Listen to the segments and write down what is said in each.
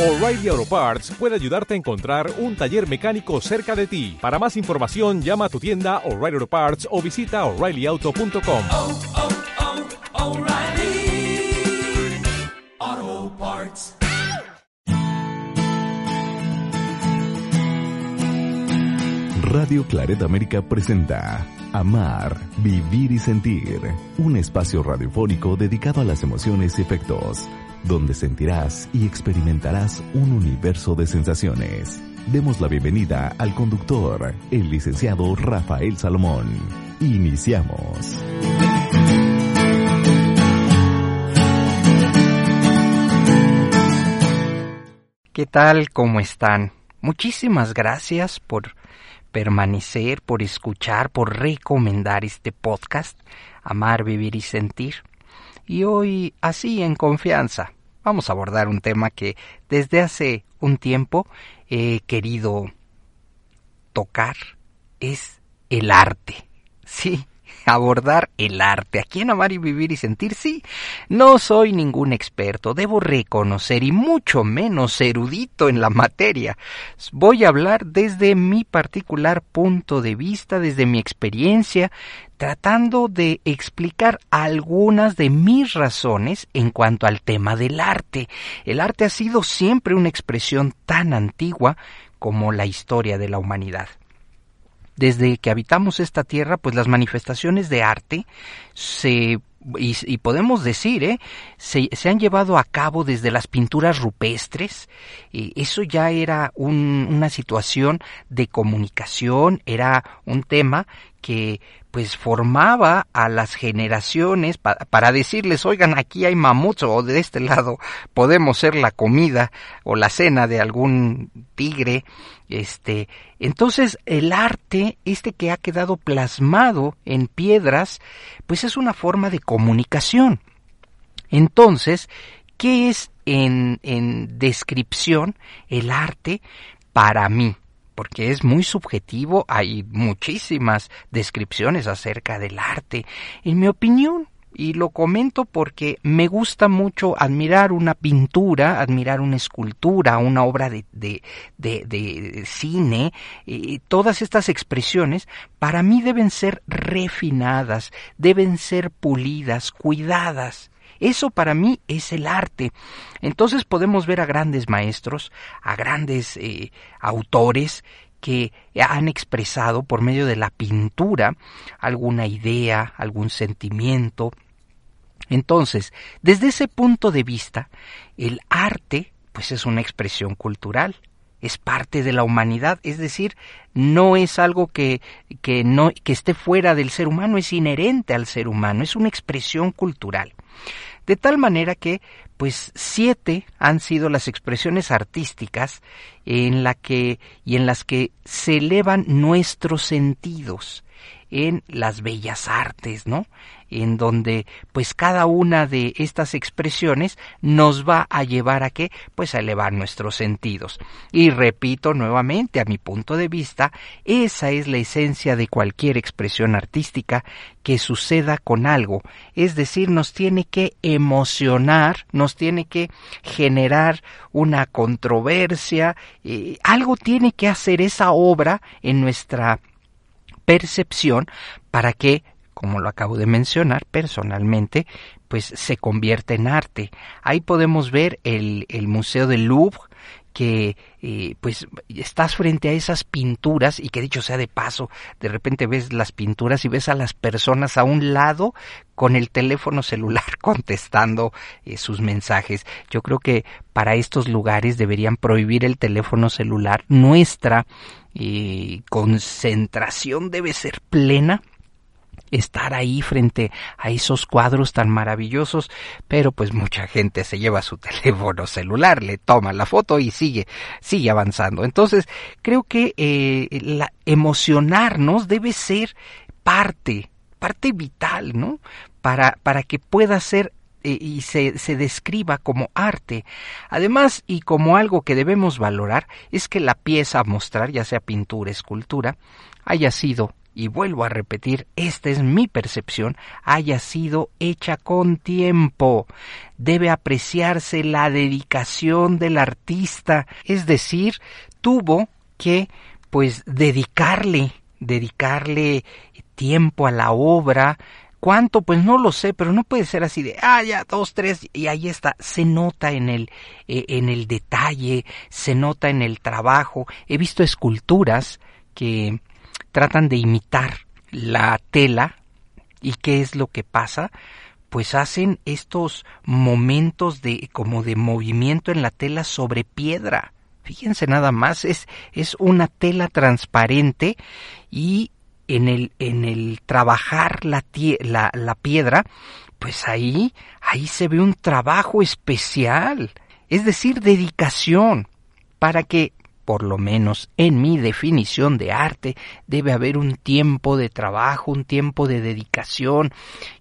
O'Reilly Auto Parts puede ayudarte a encontrar un taller mecánico cerca de ti. Para más información, llama a tu tienda O'Reilly Auto Parts o visita oreillyauto.com. oh, oh, O'Reilly Auto Parts. Radio Claret América presenta Amar, Vivir y Sentir, un espacio radiofónico dedicado a las emociones y efectos, donde sentirás y experimentarás un universo de sensaciones. Demos la bienvenida al conductor, el licenciado Rafael Salomón. Iniciamos. ¿Qué tal? ¿Cómo están? Muchísimas gracias por permanecer, por escuchar, por recomendar este podcast, Amar, Vivir y Sentir. Y hoy, así en confianza, vamos a abordar un tema que desde hace un tiempo he querido tocar, es el arte. Sí, abordar el arte. Aquí en Amar y Vivir y Sentir, sí, no soy ningún experto, debo reconocer y mucho menos erudito en la materia. Voy a hablar desde mi particular punto de vista, desde mi experiencia, tratando de explicar algunas de mis razones en cuanto al tema del arte. El arte ha sido siempre una expresión tan antigua como la historia de la humanidad desde que habitamos esta tierra, pues las manifestaciones de arte se y, podemos decir, ¿eh? se, se, han llevado a cabo desde las pinturas rupestres. y eso ya era un, una situación de comunicación, era un tema que pues formaba a las generaciones pa para decirles, oigan, aquí hay mamuts o de este lado podemos ser la comida o la cena de algún tigre. Este, entonces el arte, este que ha quedado plasmado en piedras, pues es una forma de comunicación. Entonces, ¿qué es en, en descripción el arte para mí? porque es muy subjetivo, hay muchísimas descripciones acerca del arte. En mi opinión, y lo comento porque me gusta mucho admirar una pintura, admirar una escultura, una obra de, de, de, cine, todas estas expresiones para mí deben ser refinadas, deben ser pulidas, cuidadas. Eso para mí es el arte. Entonces podemos ver a grandes maestros, a grandes eh, autores que han expresado por medio de la pintura alguna idea, algún sentimiento. Entonces, desde ese punto de vista, el arte pues es una expresión cultural, es parte de la humanidad, es decir, no es algo que, que, no, que esté fuera del ser humano, es inherente al ser humano, es una expresión cultural. De tal manera que, pues, siete han sido las expresiones artísticas en la que y en las que se elevan nuestros sentidos en las bellas artes, ¿no? En donde pues cada una de estas expresiones nos va a llevar a qué? Pues a elevar nuestros sentidos. Y repito nuevamente, a mi punto de vista, esa es la esencia de cualquier expresión artística que suceda con algo. Es decir, nos tiene que emocionar, nos tiene que generar una controversia, eh, algo tiene que hacer esa obra en nuestra percepción para que, como lo acabo de mencionar personalmente, pues se convierta en arte. Ahí podemos ver el, el Museo del Louvre, que eh, pues estás frente a esas pinturas y que dicho sea de paso, de repente ves las pinturas y ves a las personas a un lado con el teléfono celular contestando eh, sus mensajes. Yo creo que para estos lugares deberían prohibir el teléfono celular. Nuestra eh, concentración debe ser plena estar ahí frente a esos cuadros tan maravillosos, pero pues mucha gente se lleva su teléfono celular, le toma la foto y sigue, sigue avanzando. Entonces, creo que eh, la, emocionarnos debe ser parte, parte vital, ¿no? Para, para que pueda ser eh, y se, se, describa como arte. Además, y como algo que debemos valorar, es que la pieza a mostrar, ya sea pintura, escultura, haya sido y vuelvo a repetir, esta es mi percepción, haya sido hecha con tiempo. Debe apreciarse la dedicación del artista, es decir, tuvo que pues dedicarle, dedicarle tiempo a la obra, ¿Cuánto? Pues no lo sé, pero no puede ser así de, ah, ya, dos, tres, y ahí está. Se nota en el, eh, en el detalle, se nota en el trabajo. He visto esculturas que tratan de imitar la tela y qué es lo que pasa pues hacen estos momentos de como de movimiento en la tela sobre piedra. Fíjense nada más es es una tela transparente y en el en el trabajar la, la, la piedra pues ahí ahí se ve un trabajo especial es decir dedicación para que por lo menos en mi definición de arte, debe haber un tiempo de trabajo, un tiempo de dedicación,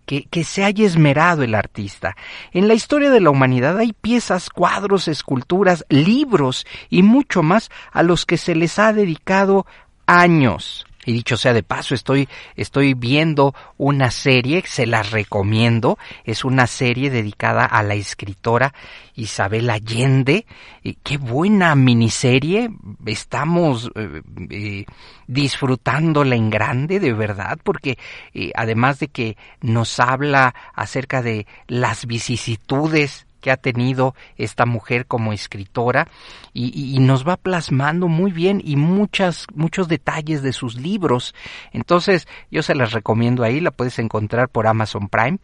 que, que, se haya esmerado el artista. En la historia de la humanidad hay piezas, cuadros, esculturas, libros y mucho más a los que se les ha dedicado años. Y dicho sea de paso, estoy, estoy viendo una serie, se la recomiendo, es una serie dedicada a la escritora Isabel Allende. Y qué buena miniserie, estamos eh, eh, disfrutándola en grande, de verdad, porque eh, además de que nos habla acerca de las vicisitudes que ha tenido esta mujer como escritora y, nos va plasmando muy bien y muchas muchos detalles de sus libros. Entonces yo se las recomiendo ahí la puedes encontrar por Amazon Prime.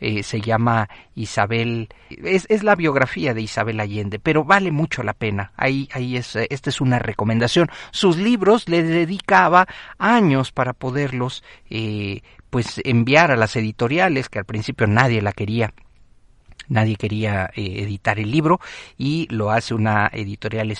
Eh, se llama Isabel es, es, la biografía de Isabel Allende pero vale mucho la pena. Ahí ahí es esta es una recomendación. Sus libros le dedicaba años para poderlos eh, pues enviar a las editoriales que al principio nadie la quería nadie quería eh, editar el libro y lo hace una editorial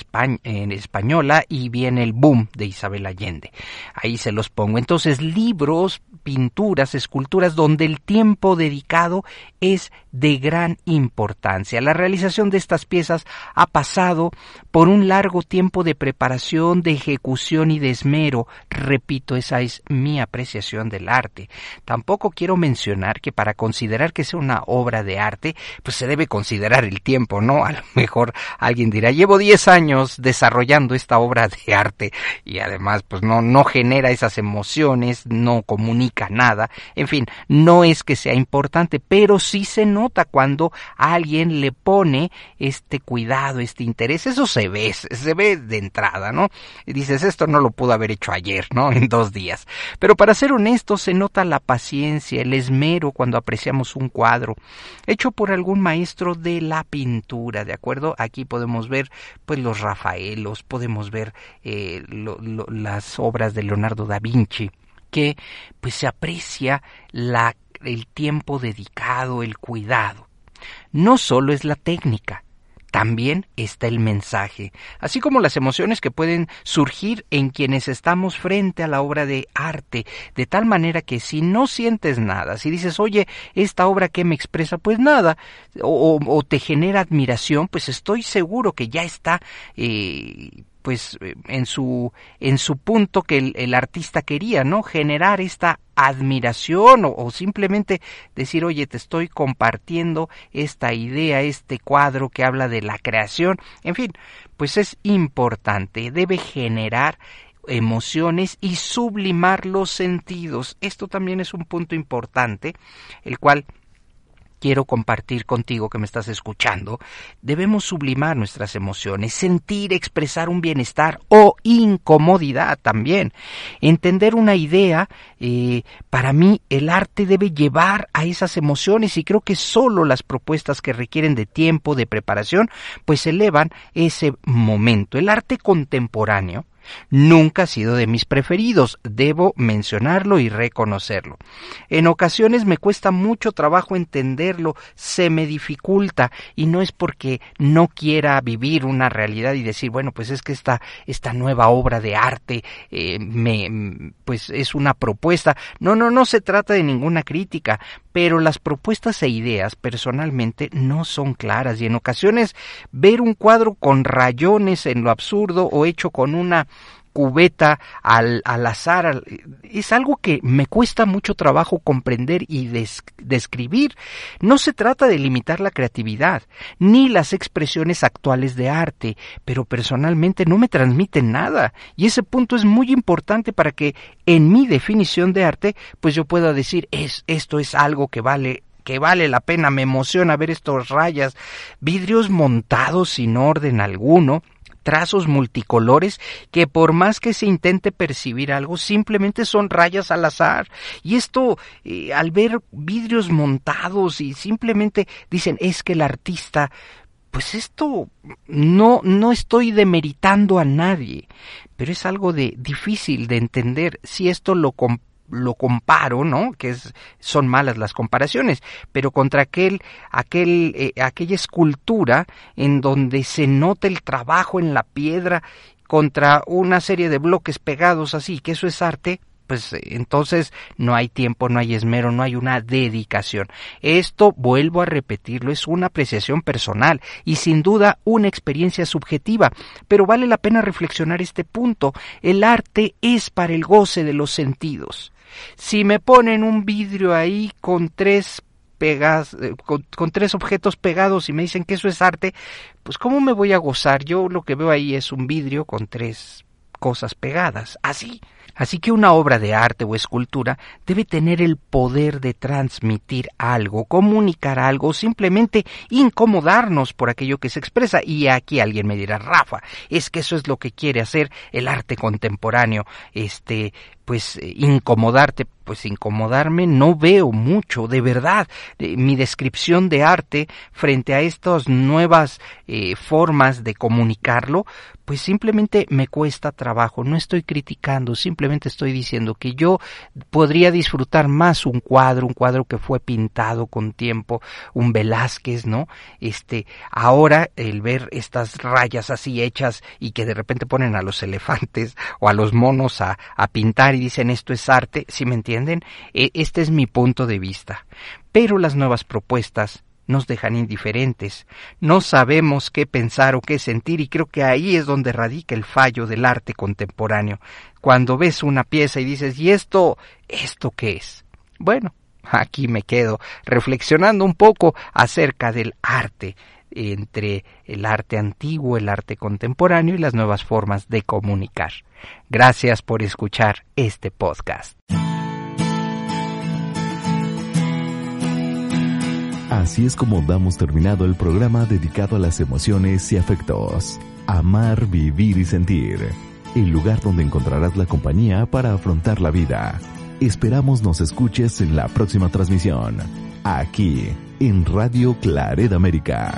en española y viene el boom de Isabel Allende. Ahí se los pongo. Entonces, libros, pinturas, esculturas donde el tiempo dedicado es de gran importancia. La realización de estas piezas ha pasado por un largo tiempo de preparación, de ejecución y de esmero. Repito, esa es mi apreciación del arte. Tampoco quiero mencionar que para considerar que sea una obra de arte, pues se debe considerar el tiempo, ¿no? A lo mejor alguien dirá, llevo 10 años desarrollando esta obra de arte y además pues no, no genera esas emociones, no comunica nada, en fin, no es que sea importante, pero sí se nota cuando alguien le pone este cuidado, este interés, eso se ve, se ve de entrada, ¿no? Y dices, esto no lo pudo haber hecho ayer, ¿no? En dos días. Pero para ser honesto, se nota la paciencia, el esmero cuando apreciamos un cuadro, hecho por algún un maestro de la pintura, ¿de acuerdo? Aquí podemos ver pues los Rafaelos, podemos ver eh, las obras de Leonardo da Vinci, que pues se aprecia la, el tiempo dedicado, el cuidado. No solo es la técnica, también está el mensaje, así como las emociones que pueden surgir en quienes estamos frente a la obra de arte, de tal manera que si no sientes nada, si dices, oye, esta obra que me expresa, pues nada, o, te genera admiración, pues estoy seguro que ya está eh, pues eh, en su en su punto que el, artista quería, ¿no? Generar esta admiración o, o, simplemente decir, oye, te estoy compartiendo esta idea, este cuadro que habla de la creación, en fin, pues es importante, debe generar emociones y sublimar los sentidos. Esto también es un punto importante, el cual quiero compartir contigo que me estás escuchando, debemos sublimar nuestras emociones, sentir, expresar un bienestar o incomodidad también. Entender una idea, eh, para mí el arte debe llevar a esas emociones y creo que solo las propuestas que requieren de tiempo, de preparación, pues elevan ese momento. El arte contemporáneo, Nunca ha sido de mis preferidos, debo mencionarlo y reconocerlo. En ocasiones me cuesta mucho trabajo entenderlo, se me dificulta y no es porque no quiera vivir una realidad y decir, bueno, pues es que esta, esta nueva obra de arte eh, me, pues es una propuesta. No, no, no se trata de ninguna crítica, pero las propuestas e ideas personalmente no son claras y en ocasiones ver un cuadro con rayones en lo absurdo o hecho con una cubeta al, al azar. Es algo que me cuesta mucho trabajo comprender y describir. No se trata de limitar la creatividad, ni las expresiones actuales de arte, pero personalmente no me transmiten nada. Y ese punto es muy importante para que en mi definición de arte, pues yo pueda decir, es, esto es algo que vale que vale la pena, me emociona ver estos rayas, vidrios montados sin orden alguno, trazos multicolores que por más que se intente percibir algo, simplemente son rayas al azar. Y esto, eh, al ver vidrios montados y simplemente dicen, es que el artista pues esto no no estoy demeritando a nadie, pero es algo de difícil de entender si esto lo lo comparo, ¿no? Que es, son malas las comparaciones, pero contra aquel, aquel, eh, aquella escultura en donde se nota el trabajo en la piedra contra una serie de bloques pegados así, que eso es arte, pues entonces no hay tiempo, no hay esmero, no hay una dedicación. Esto, vuelvo a repetirlo, es una apreciación personal y sin duda una experiencia subjetiva, pero vale la pena reflexionar este punto. El arte es para el goce de los sentidos. Si me ponen un vidrio ahí con tres eh, con, tres objetos pegados y me dicen que eso es arte, pues ¿cómo me voy a gozar? Yo lo que veo ahí es un vidrio con tres cosas pegadas, así. Así que una obra de arte o escultura debe tener el poder de transmitir algo, comunicar algo, simplemente incomodarnos por aquello que se expresa. Y aquí alguien me dirá, Rafa, es que eso es lo que quiere hacer el arte contemporáneo, este, pues eh, incomodarte, pues incomodarme no veo mucho, de verdad. Mi descripción de arte frente a estas nuevas eh, formas de comunicarlo, pues simplemente me cuesta trabajo. No estoy criticando, simplemente estoy diciendo que yo podría disfrutar más un cuadro, un cuadro que fue pintado con tiempo, un Velázquez, ¿no? Este, ahora el ver estas rayas así hechas y que de repente ponen a los elefantes o a los monos a pintar y dicen esto es arte, si me entienden, e, este es mi punto de vista. Pero las nuevas propuestas nos dejan indiferentes, no sabemos qué pensar o qué sentir y creo que ahí es donde radica el fallo del arte contemporáneo. Cuando ves una pieza y dices, ¿y esto, esto qué es? Bueno, aquí me quedo reflexionando un poco acerca del arte, entre el arte antiguo, el arte contemporáneo y las nuevas formas de comunicar. Gracias por escuchar este podcast. Así es como damos terminado el programa dedicado a las emociones y afectos. Amar, vivir y sentir. El lugar donde encontrarás la compañía para afrontar la vida. Esperamos nos escuches en la próxima transmisión. Aquí, en Radio Claret América.